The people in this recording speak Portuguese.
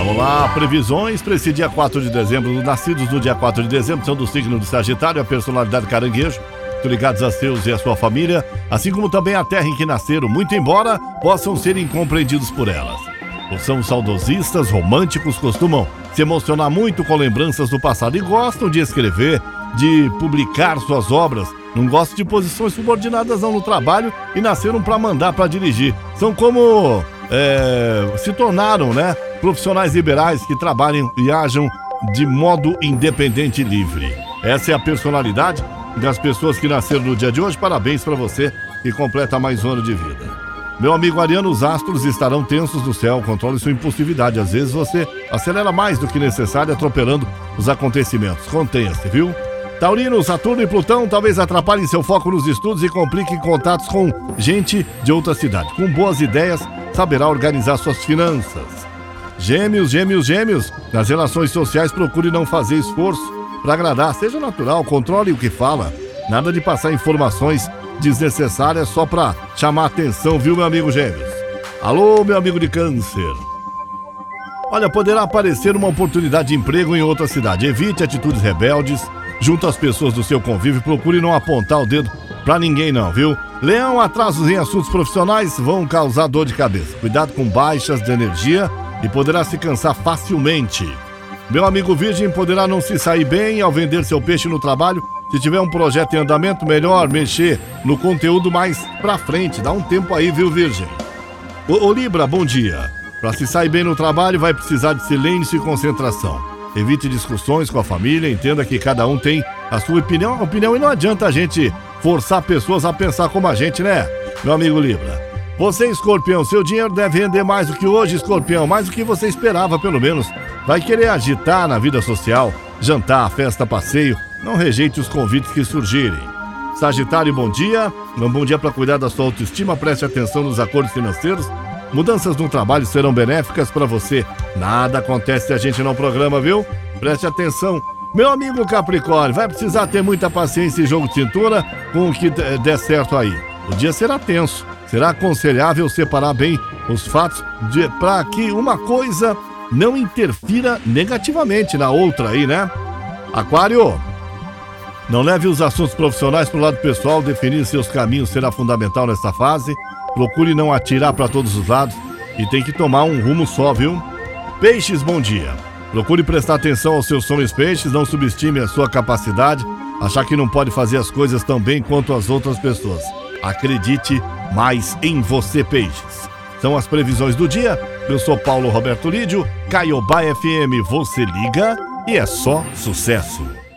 Vamos lá, previsões para esse dia 4 de dezembro. Os nascidos no dia 4 de dezembro são do signo do Sagitário, a personalidade caranguejo, ligados a seus e a sua família, assim como também a terra em que nasceram, muito embora possam ser incompreendidos por elas. Ou são saudosistas, românticos, costumam se emocionar muito com lembranças do passado e gostam de escrever, de publicar suas obras. Não gostam de posições subordinadas não no trabalho e nasceram para mandar, para dirigir. São como é, se tornaram, né, profissionais liberais que trabalham e agem de modo independente e livre. Essa é a personalidade das pessoas que nasceram no dia de hoje. Parabéns para você que completa mais um ano de vida. Meu amigo Ariano, os astros estarão tensos no céu, controle sua impulsividade. Às vezes você acelera mais do que necessário, atropelando os acontecimentos. Contenha-se, viu? Taurino, Saturno e Plutão talvez atrapalhem seu foco nos estudos e compliquem contatos com gente de outra cidade. Com boas ideias, saberá organizar suas finanças. Gêmeos, gêmeos, gêmeos, nas relações sociais procure não fazer esforço para agradar, seja natural, controle o que fala. Nada de passar informações desnecessárias só para chamar atenção, viu, meu amigo Gêmeos? Alô, meu amigo de câncer. Olha, poderá aparecer uma oportunidade de emprego em outra cidade. Evite atitudes rebeldes junto às pessoas do seu convívio. Procure não apontar o dedo para ninguém, não, viu? Leão, atrasos em assuntos profissionais vão causar dor de cabeça. Cuidado com baixas de energia e poderá se cansar facilmente. Meu amigo Virgem poderá não se sair bem ao vender seu peixe no trabalho. Se tiver um projeto em andamento, melhor mexer no conteúdo mais pra frente. Dá um tempo aí, viu, Virgem? Ô, ô Libra, bom dia. Para se sair bem no trabalho, vai precisar de silêncio e concentração. Evite discussões com a família, entenda que cada um tem a sua opinião, opinião e não adianta a gente forçar pessoas a pensar como a gente, né, meu amigo Libra? Você, escorpião, seu dinheiro deve render mais do que hoje, escorpião, mais do que você esperava, pelo menos. Vai querer agitar na vida social, jantar, festa, passeio. Não rejeite os convites que surgirem. Sagitário, bom dia. Um bom dia para cuidar da sua autoestima. Preste atenção nos acordos financeiros. Mudanças no trabalho serão benéficas para você. Nada acontece se a gente não programa, viu? Preste atenção. Meu amigo Capricórnio, vai precisar ter muita paciência e jogo de cintura com o que der certo aí. O dia será tenso. Será aconselhável separar bem os fatos para que uma coisa não interfira negativamente na outra aí, né? Aquário, não leve os assuntos profissionais para o lado pessoal, definir seus caminhos será fundamental nesta fase. Procure não atirar para todos os lados e tem que tomar um rumo só, viu? Peixes, bom dia. Procure prestar atenção aos seus sonhos peixes, não subestime a sua capacidade, achar que não pode fazer as coisas tão bem quanto as outras pessoas. Acredite mais em você, peixes. São as previsões do dia. Eu sou Paulo Roberto Lídio, Caiobá FM, você liga e é só sucesso.